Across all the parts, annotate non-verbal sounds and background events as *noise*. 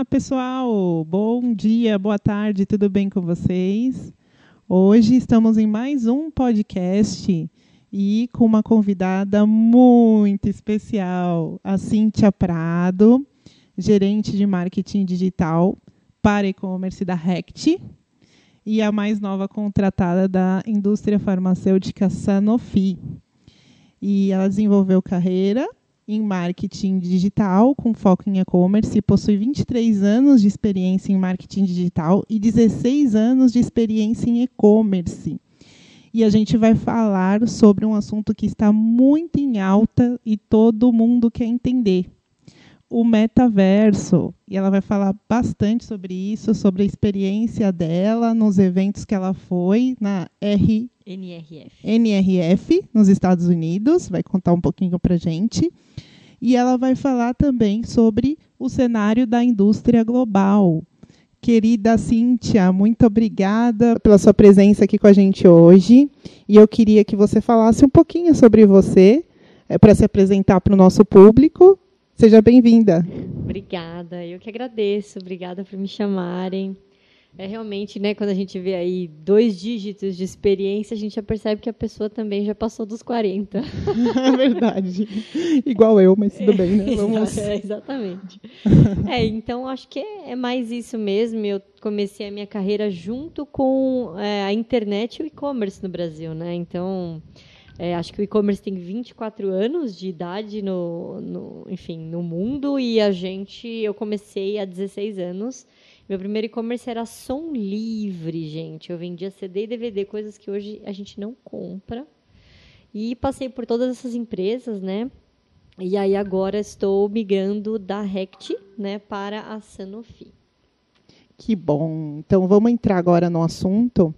Olá, pessoal! Bom dia, boa tarde, tudo bem com vocês? Hoje estamos em mais um podcast e com uma convidada muito especial, a Cíntia Prado, gerente de marketing digital para e-commerce da Rect e a mais nova contratada da indústria farmacêutica Sanofi. E ela desenvolveu carreira em marketing digital, com foco em e-commerce, possui 23 anos de experiência em marketing digital e 16 anos de experiência em e-commerce. E a gente vai falar sobre um assunto que está muito em alta e todo mundo quer entender, o metaverso. E ela vai falar bastante sobre isso, sobre a experiência dela nos eventos que ela foi na R... NRF. NRF, nos Estados Unidos. Vai contar um pouquinho para gente. E ela vai falar também sobre o cenário da indústria global. Querida Cíntia, muito obrigada pela sua presença aqui com a gente hoje. E eu queria que você falasse um pouquinho sobre você, é, para se apresentar para o nosso público Seja bem-vinda. Obrigada, eu que agradeço, obrigada por me chamarem. É realmente, né, quando a gente vê aí dois dígitos de experiência, a gente já percebe que a pessoa também já passou dos 40. *laughs* É verdade. Igual eu, mas tudo bem, né? *laughs* Vamos... É, exatamente. *laughs* é, então acho que é, é, mais isso mesmo. Eu comecei a minha carreira junto com é, a internet e o e-commerce no Brasil, né? Então, é, acho que o e-commerce tem 24 anos de idade no, no, enfim, no mundo e a gente, eu comecei há 16 anos. Meu primeiro e-commerce era som livre, gente. Eu vendia CD e DVD, coisas que hoje a gente não compra. E passei por todas essas empresas, né? E aí agora estou migrando da Rect, né, para a Sanofi. Que bom. Então vamos entrar agora no assunto.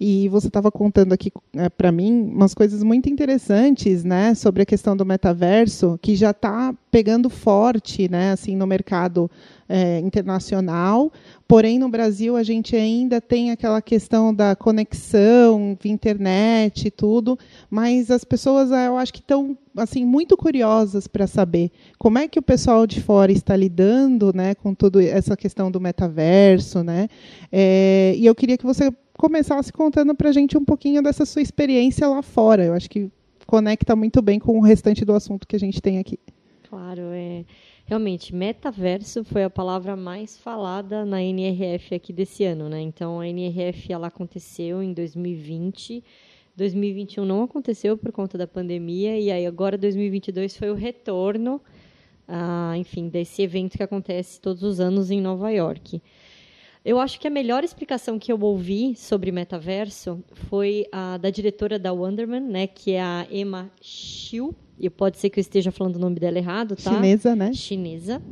E você estava contando aqui é, para mim umas coisas muito interessantes, né, sobre a questão do metaverso, que já está pegando forte, né, assim, no mercado é, internacional. Porém, no Brasil a gente ainda tem aquela questão da conexão internet e tudo, mas as pessoas, eu acho que estão assim muito curiosas para saber como é que o pessoal de fora está lidando, né, com toda essa questão do metaverso, né. É, e eu queria que você começasse contando para a gente um pouquinho dessa sua experiência lá fora. Eu acho que conecta muito bem com o restante do assunto que a gente tem aqui. Claro, é. Realmente, metaverso foi a palavra mais falada na NRF aqui desse ano, né? Então, a NRF ela aconteceu em 2020. 2021 não aconteceu por conta da pandemia e aí agora 2022 foi o retorno, ah, enfim, desse evento que acontece todos os anos em Nova York. Eu acho que a melhor explicação que eu ouvi sobre metaverso foi a da diretora da Wonderman, né, que é a Emma Xiu. E pode ser que eu esteja falando o nome dela errado, tá? Chinesa, né? Chinesa.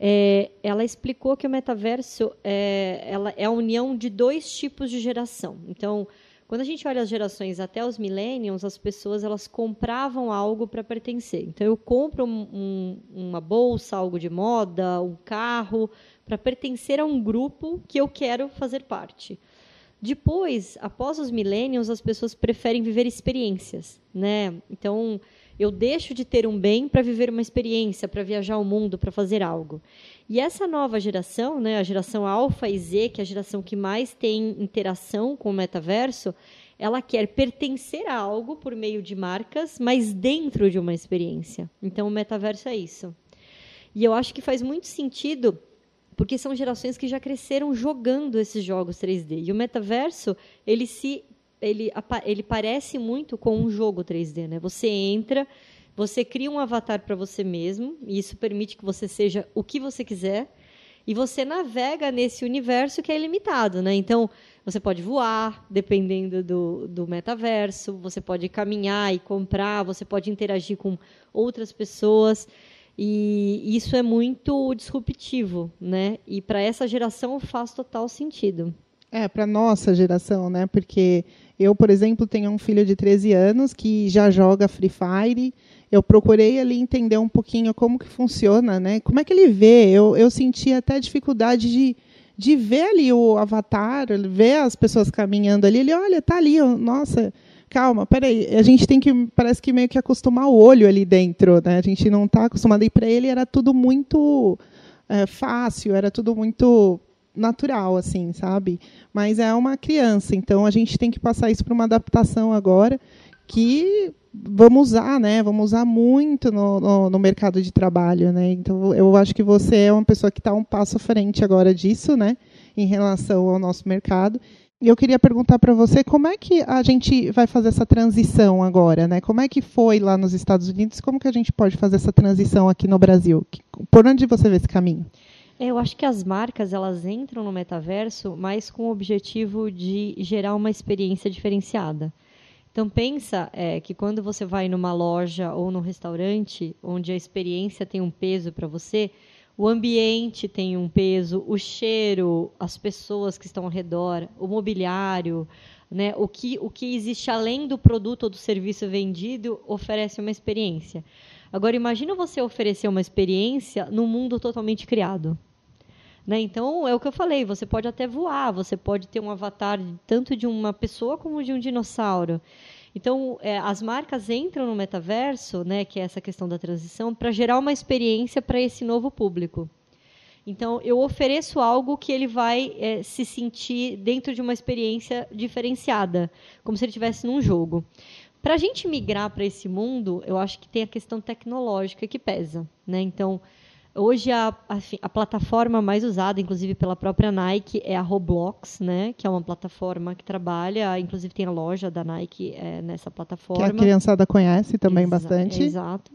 É, ela explicou que o metaverso é, ela é a união de dois tipos de geração. Então, quando a gente olha as gerações até os millennials, as pessoas elas compravam algo para pertencer. Então, eu compro um, um, uma bolsa, algo de moda, um carro, para pertencer a um grupo que eu quero fazer parte. Depois, após os millennials, as pessoas preferem viver experiências, né? Então, eu deixo de ter um bem para viver uma experiência, para viajar o mundo, para fazer algo. E essa nova geração, né, a geração Alpha e Z, que é a geração que mais tem interação com o metaverso, ela quer pertencer a algo por meio de marcas, mas dentro de uma experiência. Então, o metaverso é isso. E eu acho que faz muito sentido porque são gerações que já cresceram jogando esses jogos 3D. E o metaverso, ele se ele, ele parece muito com um jogo 3D, né? Você entra, você cria um avatar para você mesmo, e isso permite que você seja o que você quiser, e você navega nesse universo que é ilimitado, né? Então, você pode voar, dependendo do, do metaverso, você pode caminhar e comprar, você pode interagir com outras pessoas. E isso é muito disruptivo, né? E para essa geração faz total sentido. É, para nossa geração, né? Porque eu, por exemplo, tenho um filho de 13 anos que já joga Free Fire. Eu procurei ali entender um pouquinho como que funciona, né? Como é que ele vê? Eu, eu senti até dificuldade de, de ver ali o avatar, ver as pessoas caminhando ali. Ele, olha, tá ali, nossa, calma, peraí, a gente tem que, parece que meio que acostumar o olho ali dentro, né? A gente não está acostumado. E para ele era tudo muito é, fácil, era tudo muito natural, assim, sabe? Mas é uma criança, então a gente tem que passar isso para uma adaptação agora que vamos usar, né? Vamos usar muito no, no, no, mercado de trabalho, né? Então eu acho que você é uma pessoa que está um passo à frente agora disso, né? Em relação ao nosso mercado. E eu queria perguntar para você como é que a gente vai fazer essa transição agora, né? Como é que foi lá nos Estados Unidos? Como que a gente pode fazer essa transição aqui no Brasil? Por onde você vê esse caminho? É, eu acho que as marcas elas entram no metaverso, mas com o objetivo de gerar uma experiência diferenciada. Então pensa é, que quando você vai numa loja ou num restaurante onde a experiência tem um peso para você, o ambiente tem um peso, o cheiro, as pessoas que estão ao redor, o mobiliário, né, o, que, o que existe além do produto ou do serviço vendido oferece uma experiência. Agora imagina você oferecer uma experiência num mundo totalmente criado. Né? Então, é o que eu falei, você pode até voar, você pode ter um avatar tanto de uma pessoa como de um dinossauro. Então, é, as marcas entram no metaverso, né, que é essa questão da transição, para gerar uma experiência para esse novo público. Então, eu ofereço algo que ele vai é, se sentir dentro de uma experiência diferenciada, como se ele estivesse num jogo. Para a gente migrar para esse mundo, eu acho que tem a questão tecnológica que pesa. Né? Então, Hoje a, a, a, plataforma mais usada, inclusive pela própria Nike, é a Roblox, né? Que é uma plataforma que trabalha, inclusive tem a loja da Nike é, nessa plataforma. Que a criançada conhece também Exa bastante. Exato.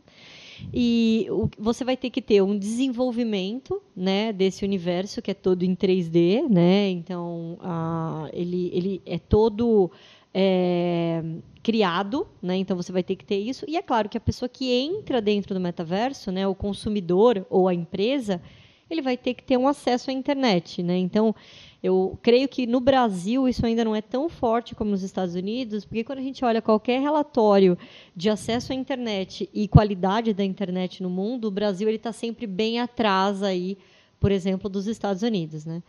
E o, você vai ter que ter um desenvolvimento, né, desse universo que é todo em 3D, né? Então, a, ele, ele é todo é, criado, né? Então você vai ter que ter isso. E é claro que a pessoa que entra dentro do metaverso, né, o consumidor ou a empresa, ele vai ter que ter um acesso à internet, né? Então, eu creio que no Brasil isso ainda não é tão forte como nos Estados Unidos, porque quando a gente olha qualquer relatório de acesso à internet e qualidade da internet no mundo, o Brasil ele está sempre bem atrás aí, por exemplo, dos Estados Unidos, né?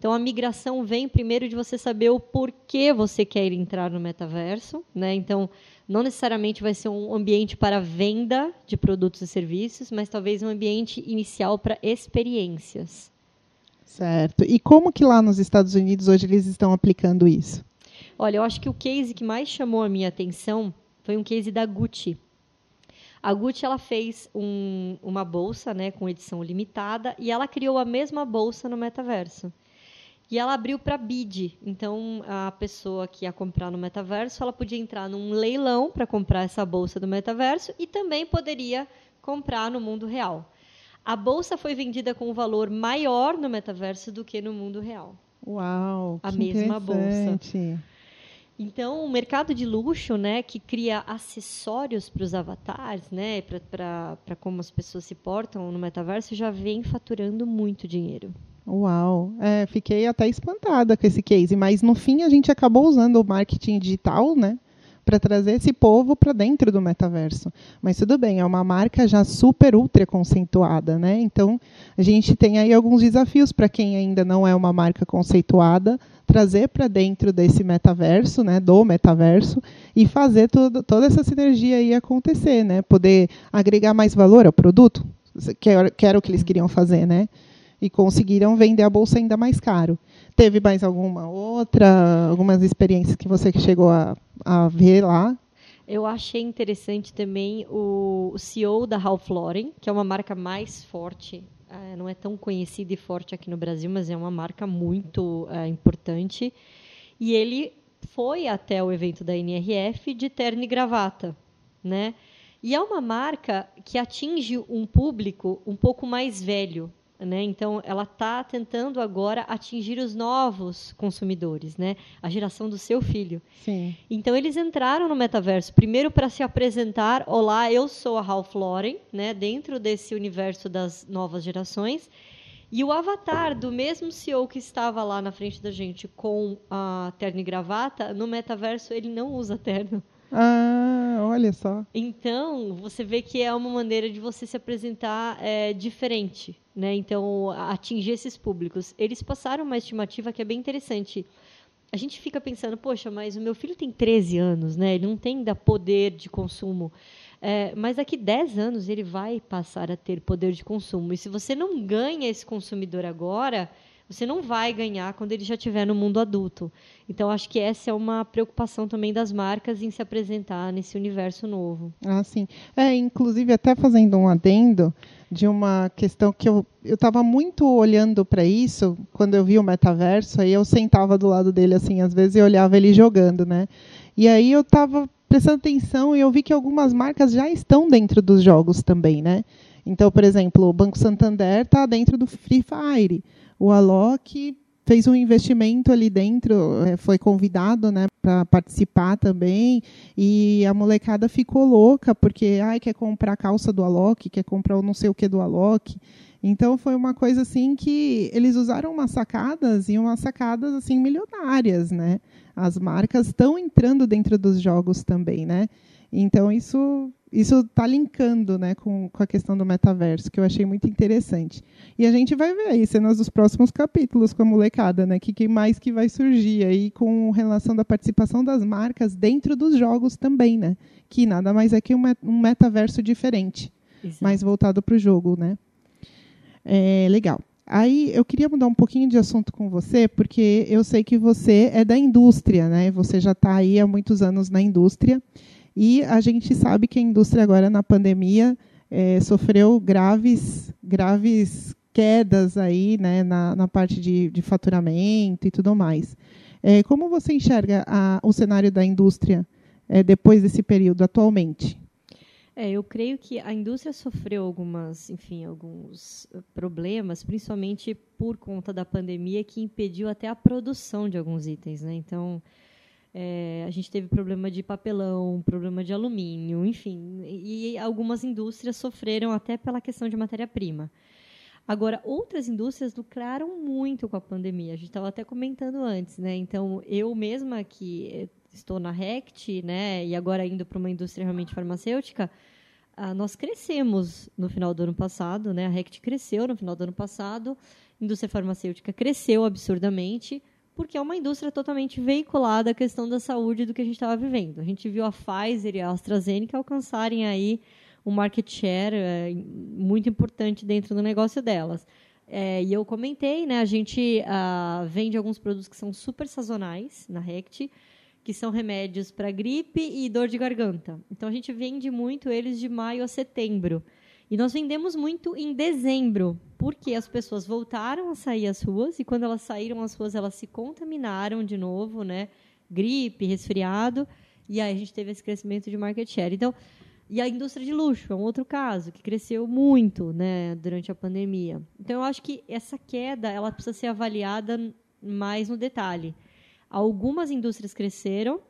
Então, a migração vem primeiro de você saber o porquê você quer entrar no metaverso. Né? Então, não necessariamente vai ser um ambiente para venda de produtos e serviços, mas talvez um ambiente inicial para experiências. Certo. E como que lá nos Estados Unidos hoje eles estão aplicando isso? Olha, eu acho que o case que mais chamou a minha atenção foi um case da Gucci. A Gucci ela fez um, uma bolsa né, com edição limitada e ela criou a mesma bolsa no metaverso. E ela abriu para bid. Então, a pessoa que ia comprar no metaverso, ela podia entrar num leilão para comprar essa bolsa do metaverso e também poderia comprar no mundo real. A bolsa foi vendida com um valor maior no metaverso do que no mundo real. Uau! A mesma bolsa. Então, o mercado de luxo, né, que cria acessórios para os avatares, né, para como as pessoas se portam no metaverso, já vem faturando muito dinheiro. Uau, é, fiquei até espantada com esse case, mas no fim a gente acabou usando o marketing digital, né, para trazer esse povo para dentro do metaverso. Mas tudo bem, é uma marca já super ultra conceituada, né? Então a gente tem aí alguns desafios para quem ainda não é uma marca conceituada, trazer para dentro desse metaverso, né, do metaverso e fazer tudo, toda essa sinergia aí acontecer, né? Poder agregar mais valor ao produto, que era, que era o que eles queriam fazer, né? E conseguiram vender a bolsa ainda mais caro. Teve mais alguma outra, algumas experiências que você chegou a, a ver lá? Eu achei interessante também o, CEO da Ralph Lauren, que é uma marca mais forte, é, não é tão conhecida e forte aqui no Brasil, mas é uma marca muito é, importante. E ele foi até o evento da NRF de terno e gravata, né? E é uma marca que atinge um público um pouco mais velho, né? Então, ela está tentando agora atingir os novos consumidores, né? a geração do seu filho. Sim. Então, eles entraram no metaverso, primeiro para se apresentar: Olá, eu sou a Ralph Lauren, né? dentro desse universo das novas gerações. E o avatar do mesmo CEO que estava lá na frente da gente com a terno e gravata, no metaverso ele não usa terno. Ah, olha só. Então, você vê que é uma maneira de você se apresentar é, diferente, né? Então, atingir esses públicos. Eles passaram uma estimativa que é bem interessante. A gente fica pensando, poxa, mas o meu filho tem 13 anos, né? Ele não tem ainda poder de consumo. É, mas daqui 10 anos ele vai passar a ter poder de consumo. E se você não ganha esse consumidor agora, você não vai ganhar quando ele já estiver no mundo adulto. Então, acho que essa é uma preocupação também das marcas em se apresentar nesse universo novo. Ah, sim. É, inclusive, até fazendo um adendo de uma questão que eu estava muito olhando para isso quando eu vi o metaverso, aí eu sentava do lado dele, assim, às vezes, e olhava ele jogando, né? E aí eu estava prestando atenção e eu vi que algumas marcas já estão dentro dos jogos também, né? Então, por exemplo, o Banco Santander está dentro do Free Fire o Alok fez um investimento ali dentro, é, foi convidado né, para participar também, e a molecada ficou louca, porque ai, quer comprar a calça do Alok, quer comprar o não sei o que do Alok. Então foi uma coisa assim que eles usaram umas sacadas e umas sacadas assim milionárias, né? As marcas estão entrando dentro dos jogos também, né? Então isso isso está linkando né, com, com a questão do metaverso, que eu achei muito interessante. E a gente vai ver aí cenas dos próximos capítulos com a molecada, né? Que, que mais que vai surgir aí com relação da participação das marcas dentro dos jogos também, né? Que nada mais é que um, um metaverso diferente, Exato. mais voltado para o jogo, né? É, legal. Aí eu queria mudar um pouquinho de assunto com você, porque eu sei que você é da indústria, né? Você já está aí há muitos anos na indústria. E a gente sabe que a indústria agora na pandemia é, sofreu graves, graves quedas aí, né, na, na parte de, de faturamento e tudo mais. É, como você enxerga a, o cenário da indústria é, depois desse período atualmente? É, eu creio que a indústria sofreu algumas, enfim, alguns problemas, principalmente por conta da pandemia, que impediu até a produção de alguns itens, né? Então, é, a gente teve problema de papelão, problema de alumínio, enfim. E, algumas indústrias sofreram até pela questão de matéria-prima. Agora, outras indústrias lucraram muito com a pandemia. A gente estava até comentando antes, né? Então, eu mesma que estou na Rect, né, e agora indo para uma indústria realmente farmacêutica, ah, nós crescemos no final do ano passado, né? A Rect cresceu no final do ano passado, a indústria farmacêutica cresceu absurdamente porque é uma indústria totalmente veiculada à questão da saúde do que a gente estava vivendo. A gente viu a Pfizer e a AstraZeneca alcançarem aí um market share é, muito importante dentro do negócio delas. É, e eu comentei, né, a gente uh, vende alguns produtos que são super sazonais na Rect, que são remédios para gripe e dor de garganta. Então a gente vende muito eles de maio a setembro. E nós vendemos muito em dezembro, porque as pessoas voltaram a sair às ruas e quando elas saíram às ruas, elas se contaminaram de novo, né? Gripe, resfriado, e aí a gente teve esse crescimento de market share. Então, e a indústria de luxo é um outro caso que cresceu muito, né, durante a pandemia. Então, eu acho que essa queda ela precisa ser avaliada mais no detalhe. Algumas indústrias cresceram,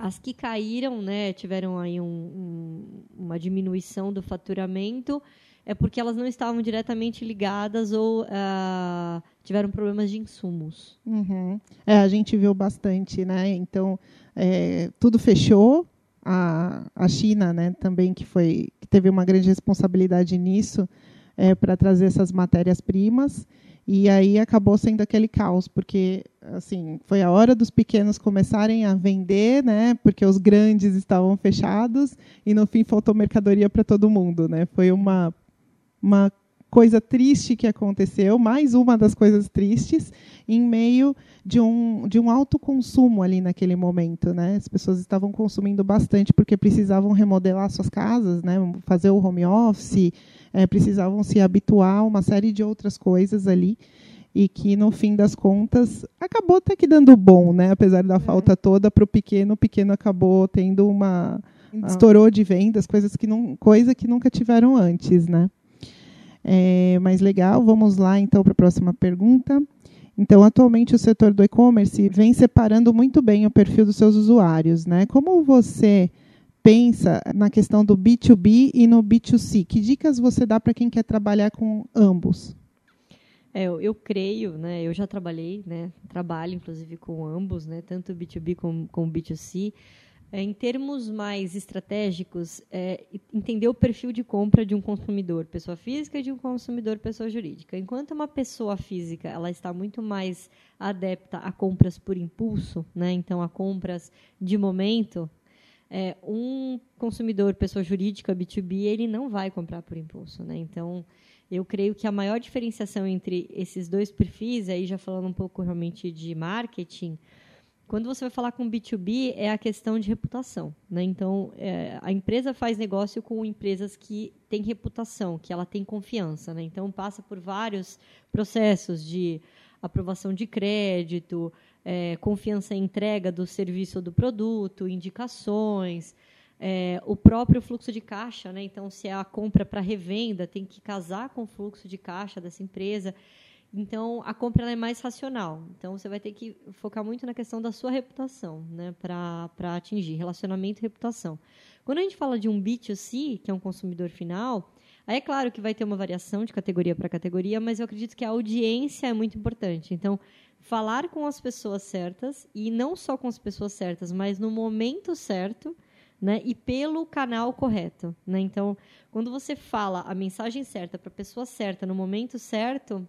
as que caíram, né, tiveram aí um, um, uma diminuição do faturamento, é porque elas não estavam diretamente ligadas ou uh, tiveram problemas de insumos. Uhum. É, a gente viu bastante, né? Então, é, tudo fechou. A, a China, né, também que foi que teve uma grande responsabilidade nisso é, para trazer essas matérias-primas. E aí acabou sendo aquele caos, porque assim, foi a hora dos pequenos começarem a vender, né? Porque os grandes estavam fechados e no fim faltou mercadoria para todo mundo, né? Foi uma uma coisa triste que aconteceu, mais uma das coisas tristes, em meio de um, de um alto consumo ali naquele momento. Né? As pessoas estavam consumindo bastante porque precisavam remodelar suas casas, né? fazer o home office, é, precisavam se habituar a uma série de outras coisas ali e que no fim das contas acabou até que dando bom, né? Apesar da é. falta toda para o pequeno, o pequeno acabou tendo uma estourou de vendas, coisas que não, coisa que nunca tiveram antes, né? É, mais legal, vamos lá então para a próxima pergunta. Então, atualmente o setor do e-commerce vem separando muito bem o perfil dos seus usuários, né? Como você pensa na questão do B2B e no B2C? Que dicas você dá para quem quer trabalhar com ambos? É, eu, eu, creio, né? Eu já trabalhei, né? Trabalho inclusive com ambos, né? Tanto B2B como, como B2C. É, em termos mais estratégicos, é, entender o perfil de compra de um consumidor, pessoa física, e de um consumidor, pessoa jurídica. Enquanto uma pessoa física ela está muito mais adepta a compras por impulso, né? então a compras de momento, é, um consumidor, pessoa jurídica, B2B, ele não vai comprar por impulso. Né? Então, eu creio que a maior diferenciação entre esses dois perfis, aí já falando um pouco realmente de marketing, quando você vai falar com B2B, é a questão de reputação. Né? Então, é, a empresa faz negócio com empresas que têm reputação, que ela tem confiança. Né? Então, passa por vários processos de aprovação de crédito, é, confiança em entrega do serviço ou do produto, indicações, é, o próprio fluxo de caixa. Né? Então, se é a compra para revenda, tem que casar com o fluxo de caixa dessa empresa. Então, a compra é mais racional. Então, você vai ter que focar muito na questão da sua reputação, né, para atingir relacionamento e reputação. Quando a gente fala de um B2C, que é um consumidor final, aí é claro que vai ter uma variação de categoria para categoria, mas eu acredito que a audiência é muito importante. Então, falar com as pessoas certas, e não só com as pessoas certas, mas no momento certo, né, e pelo canal correto. Né? Então, quando você fala a mensagem certa para a pessoa certa no momento certo,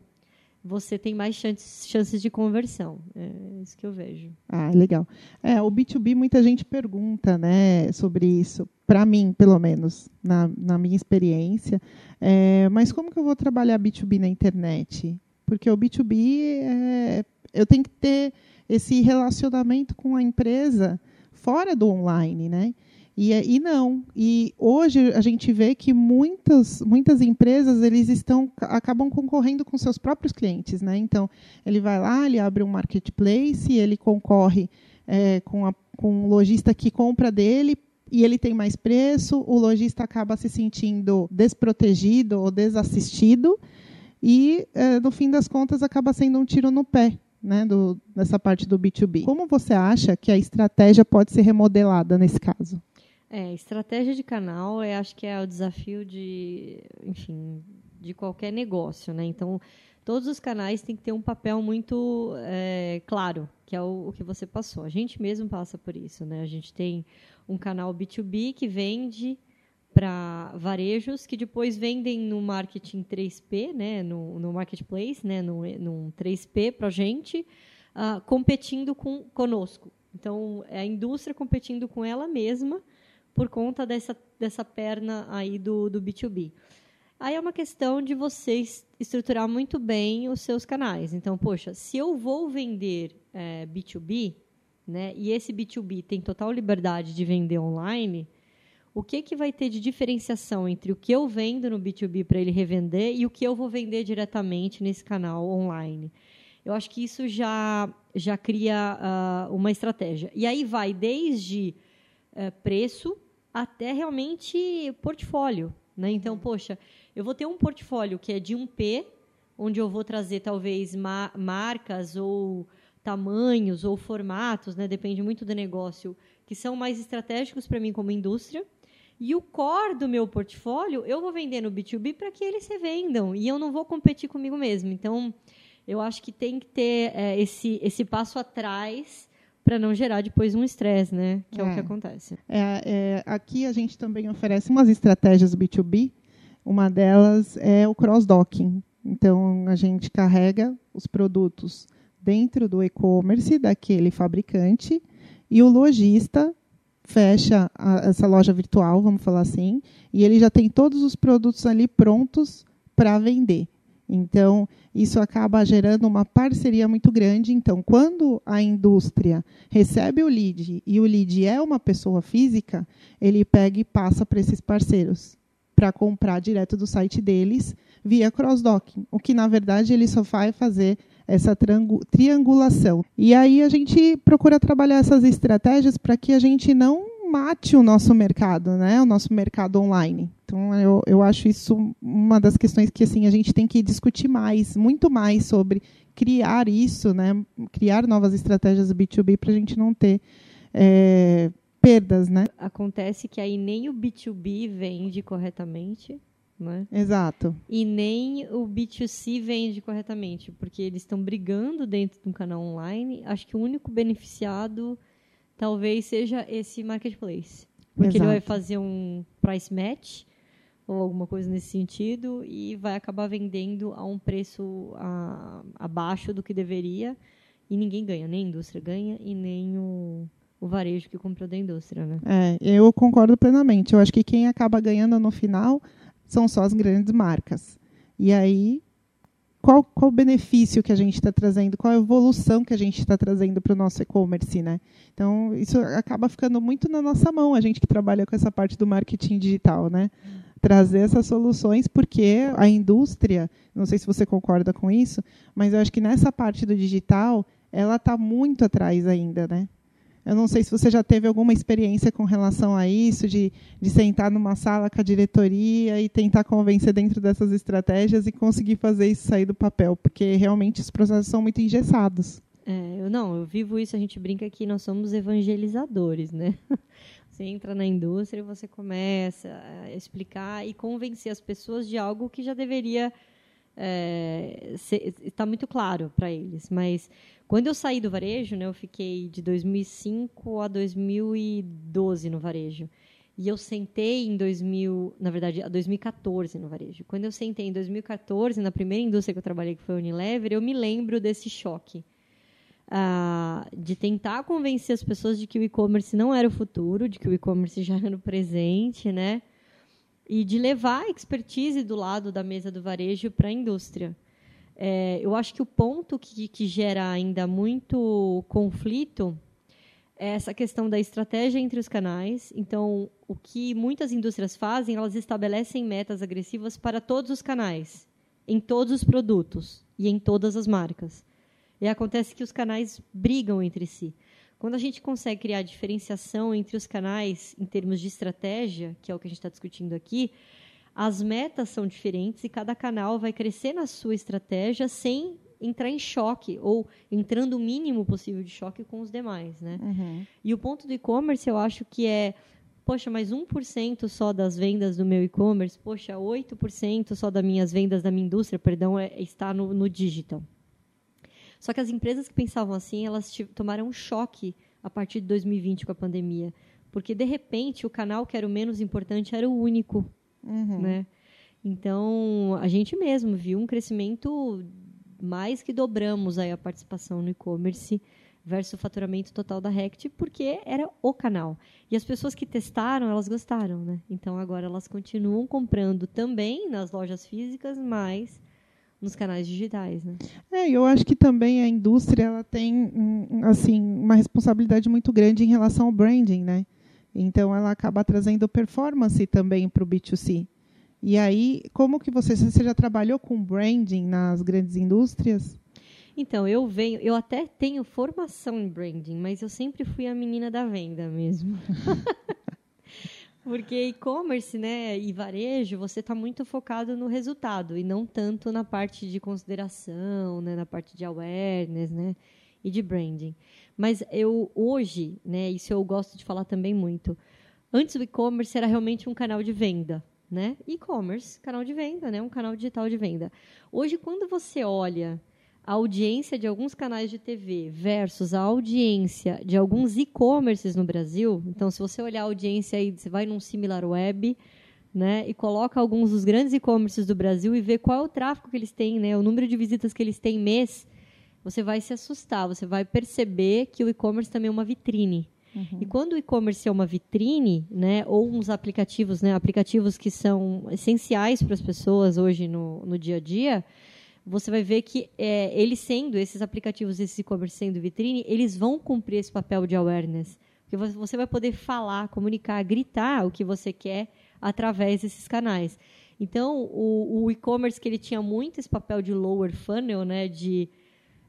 você tem mais chances, chances de conversão. É isso que eu vejo. Ah, legal. É, o B2B, muita gente pergunta né, sobre isso, para mim, pelo menos, na, na minha experiência. É, mas como que eu vou trabalhar B2B na internet? Porque o B2B, é, eu tenho que ter esse relacionamento com a empresa fora do online, né? E, e não. E hoje a gente vê que muitas, muitas empresas eles estão acabam concorrendo com seus próprios clientes, né? Então ele vai lá, ele abre um marketplace, ele concorre é, com, a, com um lojista que compra dele e ele tem mais preço, o lojista acaba se sentindo desprotegido ou desassistido e é, no fim das contas acaba sendo um tiro no pé, né, do, nessa parte do B2B. Como você acha que a estratégia pode ser remodelada nesse caso? É, estratégia de canal, eu acho que é o desafio de, enfim, de qualquer negócio, né? Então, todos os canais têm que ter um papel muito é, claro, que é o, o, que você passou. A gente mesmo passa por isso, né? A gente tem um canal B2B que vende para varejos que depois vendem no marketing 3P, né? No, no marketplace, né? No, no 3P para a gente, uh, competindo com conosco. Então, é a indústria competindo com ela mesma por conta dessa, dessa perna aí do, do B2B. Aí é uma questão de vocês estruturar muito bem os seus canais. Então, poxa, se eu vou vender é, B2B, né, e esse B2B tem total liberdade de vender online, o que, que vai ter de diferenciação entre o que eu vendo no B2B para ele revender e o que eu vou vender diretamente nesse canal online? Eu acho que isso já, já cria uh, uma estratégia. E aí vai desde uh, preço, até realmente portfólio. Né? Então, poxa, eu vou ter um portfólio que é de um P, onde eu vou trazer talvez ma marcas ou tamanhos ou formatos, né? depende muito do negócio, que são mais estratégicos para mim como indústria. E o core do meu portfólio eu vou vender no B2B para que eles se vendam e eu não vou competir comigo mesmo. Então, eu acho que tem que ter é, esse, esse passo atrás para não gerar depois um estresse, né? Que é, é, o que é. acontece. É, é, aqui a gente também oferece umas estratégias B2B. Uma delas é o cross-docking. Então, a gente carrega os produtos dentro do e-commerce daquele fabricante e o lojista fecha a, essa loja virtual, vamos falar assim, e ele já tem todos os produtos ali prontos para vender. Então, isso acaba gerando uma parceria muito grande. Então, quando a indústria recebe o lead e o lead é uma pessoa física, ele pega e passa para esses parceiros para comprar direto do site deles via cross-docking, o que na verdade ele só vai fazer essa triangulação. E aí a gente procura trabalhar essas estratégias para que a gente não mate o nosso mercado, né? O nosso mercado online. Então eu, eu acho isso uma das questões que assim a gente tem que discutir mais, muito mais sobre criar isso, né? Criar novas estratégias B2B para a gente não ter é, perdas, né? Acontece que aí nem o B2B vende corretamente. Né? Exato. E nem o B2C vende corretamente, porque eles estão brigando dentro de um canal online. Acho que o único beneficiado talvez seja esse marketplace. Porque Exato. ele vai fazer um price match ou alguma coisa nesse sentido e vai acabar vendendo a um preço a, abaixo do que deveria e ninguém ganha, nem a indústria ganha e nem o, o varejo que comprou da indústria, né? É, eu concordo plenamente. Eu acho que quem acaba ganhando no final são só as grandes marcas. E aí, qual, qual o benefício que a gente está trazendo? Qual a evolução que a gente está trazendo para o nosso e-commerce, né? Então, isso acaba ficando muito na nossa mão, a gente que trabalha com essa parte do marketing digital, né? Trazer essas soluções, porque a indústria, não sei se você concorda com isso, mas eu acho que nessa parte do digital, ela está muito atrás ainda, né? Eu não sei se você já teve alguma experiência com relação a isso, de, de sentar numa sala com a diretoria e tentar convencer dentro dessas estratégias e conseguir fazer isso sair do papel, porque realmente os processos são muito engessados. É, eu não, eu vivo isso, a gente brinca que nós somos evangelizadores, né? Você entra na indústria e você começa a explicar e convencer as pessoas de algo que já deveria é, está muito claro para eles. Mas quando eu saí do varejo, né, eu fiquei de 2005 a 2012 no varejo. E eu sentei em 2000, na verdade, a 2014 no varejo. Quando eu sentei em 2014, na primeira indústria que eu trabalhei, que foi a Unilever, eu me lembro desse choque. De tentar convencer as pessoas de que o e-commerce não era o futuro, de que o e-commerce já era o presente, né? e de levar a expertise do lado da mesa do varejo para a indústria. É, eu acho que o ponto que, que gera ainda muito conflito é essa questão da estratégia entre os canais. Então, o que muitas indústrias fazem, elas estabelecem metas agressivas para todos os canais, em todos os produtos e em todas as marcas. E acontece que os canais brigam entre si. Quando a gente consegue criar diferenciação entre os canais em termos de estratégia, que é o que a gente está discutindo aqui, as metas são diferentes e cada canal vai crescer na sua estratégia sem entrar em choque ou entrando o mínimo possível de choque com os demais, né? Uhum. E o ponto do e-commerce eu acho que é poxa, mas 1% só das vendas do meu e-commerce, poxa, 8% só das minhas vendas da minha indústria, perdão, é, está no, no digital. Só que as empresas que pensavam assim, elas tomaram um choque a partir de 2020 com a pandemia. Porque, de repente, o canal que era o menos importante era o único. Uhum. Né? Então, a gente mesmo viu um crescimento mais que dobramos aí a participação no e-commerce versus o faturamento total da Rect, porque era o canal. E as pessoas que testaram, elas gostaram, né? Então agora elas continuam comprando também nas lojas físicas, mas nos canais digitais, né? É, eu acho que também a indústria ela tem assim uma responsabilidade muito grande em relação ao branding, né? Então ela acaba trazendo performance também para o B2C. E aí, como que você, você já trabalhou com branding nas grandes indústrias? Então, eu venho, eu até tenho formação em branding, mas eu sempre fui a menina da venda mesmo. *laughs* Porque e-commerce, né, e varejo, você está muito focado no resultado e não tanto na parte de consideração, né, na parte de awareness, né, e de branding. Mas eu hoje, né, isso eu gosto de falar também muito. Antes o e-commerce era realmente um canal de venda, né? E-commerce, canal de venda, né, um canal digital de venda. Hoje, quando você olha a audiência de alguns canais de TV versus a audiência de alguns e-commerces no Brasil. Então, se você olhar a audiência aí, você vai num similar web, né, e coloca alguns dos grandes e-commerces do Brasil e vê qual é o tráfego que eles têm, né, o número de visitas que eles têm mês, você vai se assustar, você vai perceber que o e-commerce também é uma vitrine. Uhum. E quando o e-commerce é uma vitrine, né, ou uns aplicativos, né, aplicativos que são essenciais para as pessoas hoje no, no dia a dia, você vai ver que é, eles sendo, esses aplicativos, esses e-commerce sendo vitrine, eles vão cumprir esse papel de awareness. Porque você vai poder falar, comunicar, gritar o que você quer através desses canais. Então, o, o e-commerce que ele tinha muito esse papel de lower funnel, né, de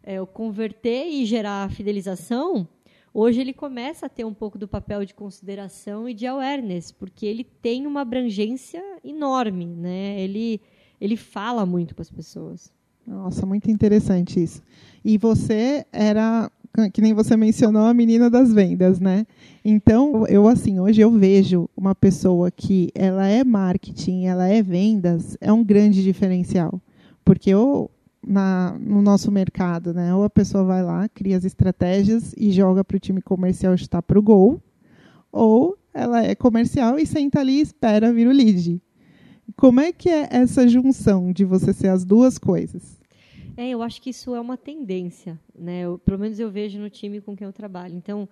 é, converter e gerar fidelização, hoje ele começa a ter um pouco do papel de consideração e de awareness, porque ele tem uma abrangência enorme, né? Ele, ele fala muito com as pessoas. Nossa, muito interessante isso. E você era, que nem você mencionou, a menina das vendas, né? Então, eu assim, hoje eu vejo uma pessoa que ela é marketing, ela é vendas, é um grande diferencial. Porque ou na, no nosso mercado, né? Ou a pessoa vai lá, cria as estratégias e joga para o time comercial chutar para o gol, ou ela é comercial e senta ali e espera vir o lead. Como é que é essa junção de você ser as duas coisas? É, eu acho que isso é uma tendência, né? Eu, pelo menos eu vejo no time com quem eu trabalho. Então,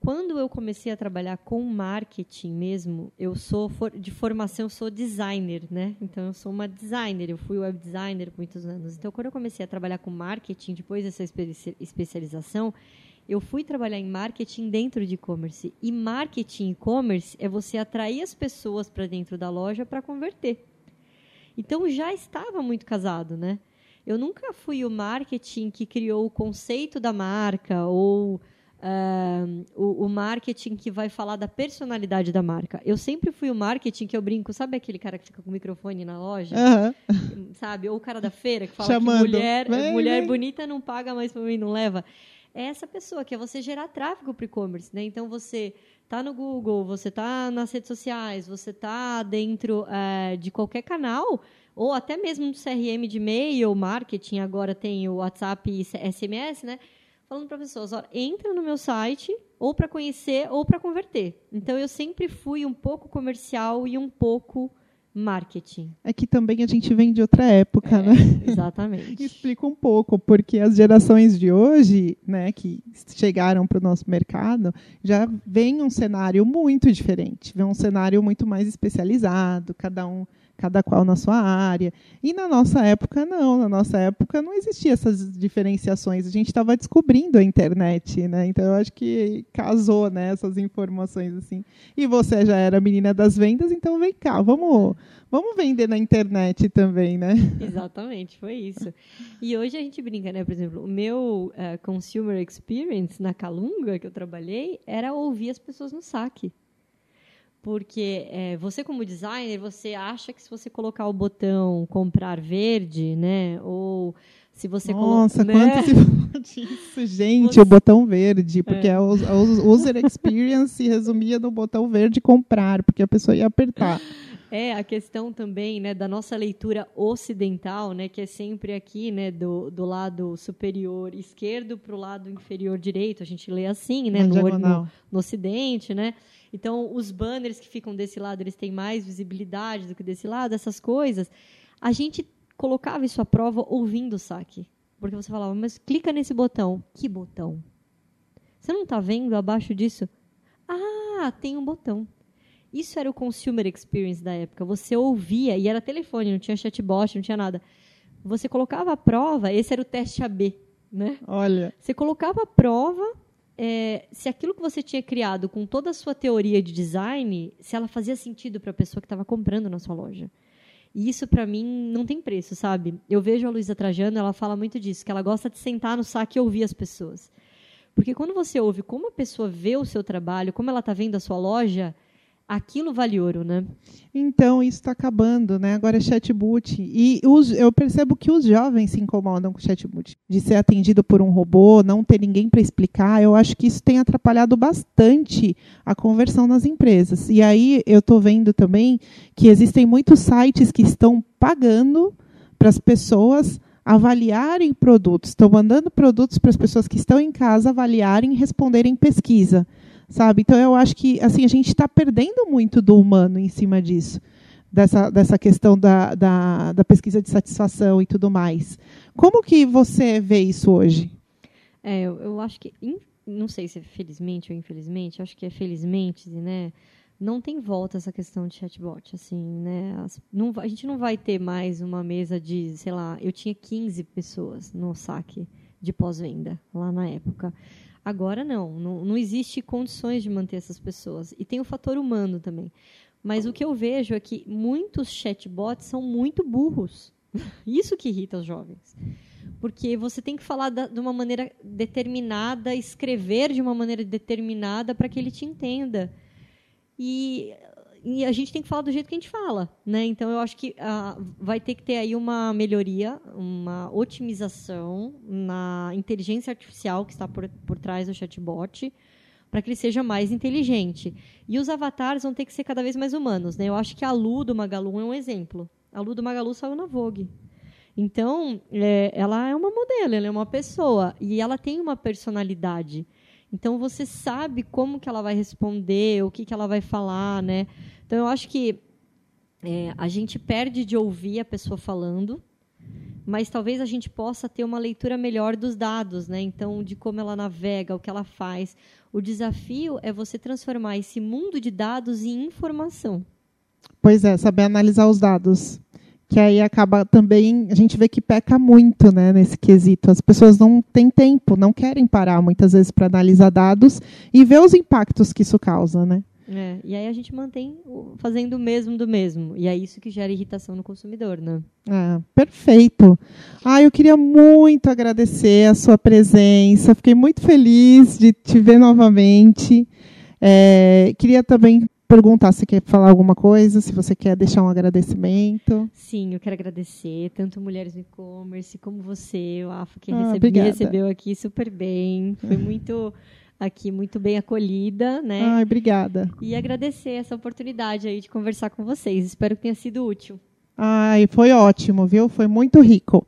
quando eu comecei a trabalhar com marketing mesmo, eu sou de formação, sou designer, né? Então eu sou uma designer, eu fui web designer por muitos anos. Então quando eu comecei a trabalhar com marketing, depois dessa especialização, eu fui trabalhar em marketing dentro de e-commerce. E marketing e-commerce é você atrair as pessoas para dentro da loja para converter. Então já estava muito casado, né? Eu nunca fui o marketing que criou o conceito da marca ou uh, o, o, marketing que vai falar da personalidade da marca. Eu sempre fui o marketing que eu brinco, sabe aquele cara que fica com o microfone na loja? Uhum. Sabe? Ou o cara da feira que fala Chamando. que mulher, vem, mulher vem. bonita não paga, mas para mim não leva. É essa pessoa, que é você gerar tráfego para o e-commerce. Né? Então, você está no Google, você está nas redes sociais, você está dentro uh, de qualquer canal, ou até mesmo no CRM de e-mail, marketing, agora tem o WhatsApp e SMS, né? falando para pessoas, ó, entra no meu site ou para conhecer ou para converter. Então eu sempre fui um pouco comercial e um pouco marketing. É que também a gente vem de outra época, é, né? *laughs* Exatamente. Explica um pouco, porque as gerações de hoje, né, que chegaram para o nosso mercado, já vem um cenário muito diferente, vem um cenário muito mais especializado, cada um cada qual na sua área. E na nossa época, não. Na nossa época não existia essas diferenciações. A gente estava descobrindo a internet, né? Então eu acho que casou né, essas informações assim. E você já era menina das vendas, então vem cá, vamos, vamos vender na internet também, né? *laughs* Exatamente, foi isso. E hoje a gente brinca, né? Por exemplo, o meu uh, consumer experience na Calunga, que eu trabalhei, era ouvir as pessoas no saque porque é, você como designer você acha que se você colocar o botão comprar verde, né, ou se você Nossa, colo... quanto né? se disso, gente, você... o botão verde, porque é. a, user experience se resumia no botão verde comprar, porque a pessoa ia apertar. É, a questão também né, da nossa leitura ocidental, né, que é sempre aqui né, do, do lado superior esquerdo para o lado inferior direito. A gente lê assim, né, no, no, no ocidente, né? Então, os banners que ficam desse lado, eles têm mais visibilidade do que desse lado, essas coisas. A gente colocava isso à prova ouvindo o saque. Porque você falava, mas clica nesse botão. Que botão? Você não está vendo abaixo disso? Ah, tem um botão. Isso era o consumer experience da época. Você ouvia, e era telefone, não tinha chatbot, não tinha nada. Você colocava a prova, esse era o teste AB, né? Olha. Você colocava a prova, é, se aquilo que você tinha criado com toda a sua teoria de design, se ela fazia sentido para a pessoa que estava comprando na sua loja. E isso, para mim, não tem preço, sabe? Eu vejo a Luísa Trajano, ela fala muito disso, que ela gosta de sentar no saque e ouvir as pessoas. Porque quando você ouve como a pessoa vê o seu trabalho, como ela está vendo a sua loja, aquilo vale ouro, né? Então, isso está acabando, né? Agora é chatbot. E os, eu percebo que os jovens se incomodam com chatbot. De ser atendido por um robô, não ter ninguém para explicar. Eu acho que isso tem atrapalhado bastante a conversão nas empresas. E aí eu estou vendo também que existem muitos sites que estão pagando para as pessoas avaliarem produtos, estão mandando produtos para as pessoas que estão em casa avaliarem e responderem pesquisa sabe? Então eu acho que assim a gente está perdendo muito do humano em cima disso, dessa, dessa questão da, da, da, pesquisa de satisfação e tudo mais. Como que você vê isso hoje? É, eu, eu acho que não sei se é felizmente ou infelizmente, acho que é felizmente, né? Não tem volta essa questão de chatbot, assim, né? As, não, a gente não vai ter mais uma mesa de, sei lá, eu tinha 15 pessoas no saque de pós-venda lá na época. Agora não, não, não existe condições de manter essas pessoas. E tem o fator humano também. Mas o que eu vejo é que muitos chatbots são muito burros. *laughs* Isso que irrita os jovens. Porque você tem que falar da, de uma maneira determinada, escrever de uma maneira determinada para que ele te entenda. E e a gente tem que falar do jeito que a gente fala, né? Então eu acho que uh, vai ter que ter aí uma melhoria, uma otimização na inteligência artificial que está por, por trás do chatbot, para que ele seja mais inteligente. E os avatares vão ter que ser cada vez mais humanos, né? Eu acho que a Lu do Magalu é um exemplo. A Lu do Magalu saiu na Vogue. Então, é, ela é uma modelo, ela é uma pessoa e ela tem uma personalidade. Então você sabe como que ela vai responder, o que, que ela vai falar, né? Então eu acho que é, a gente perde de ouvir a pessoa falando mas talvez a gente possa ter uma leitura melhor dos dados, né? Então, de como ela navega, o que ela faz. O desafio é você transformar esse mundo de dados em informação. Pois é, saber analisar os dados. Que aí acaba também, a gente vê que peca muito né, nesse quesito. As pessoas não têm tempo, não querem parar muitas vezes para analisar dados e ver os impactos que isso causa, né? É, e aí a gente mantém fazendo o mesmo do mesmo. E é isso que gera irritação no consumidor, né? É, perfeito. Ah, eu queria muito agradecer a sua presença. Fiquei muito feliz de te ver novamente. É, queria também perguntar se quer falar alguma coisa, se você quer deixar um agradecimento. Sim, eu quero agradecer tanto Mulheres no E-Commerce como você, o AFA, que ah, me recebeu aqui super bem. Foi muito aqui muito bem acolhida, né? Ai, obrigada. E agradecer essa oportunidade aí de conversar com vocês. Espero que tenha sido útil. Ai, foi ótimo, viu? Foi muito rico.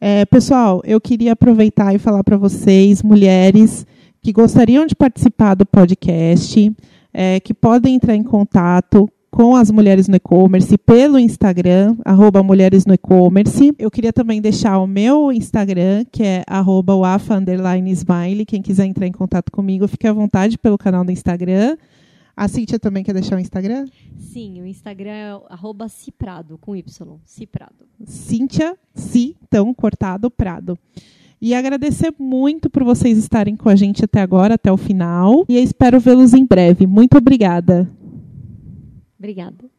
É, pessoal, eu queria aproveitar e falar para vocês, mulheres que gostariam de participar do podcast, é, que podem entrar em contato com as mulheres no e-commerce pelo Instagram, arroba mulheres no e-commerce. Eu queria também deixar o meu Instagram, que é arroba smile. Quem quiser entrar em contato comigo, fique à vontade pelo canal do Instagram. A Cíntia também quer deixar o Instagram? Sim, o Instagram é arroba ciprado, com Y, ciprado. Cíntia, si, então, cortado, prado. E agradecer muito por vocês estarem com a gente até agora, até o final. E espero vê-los em breve. Muito obrigada. Obrigada.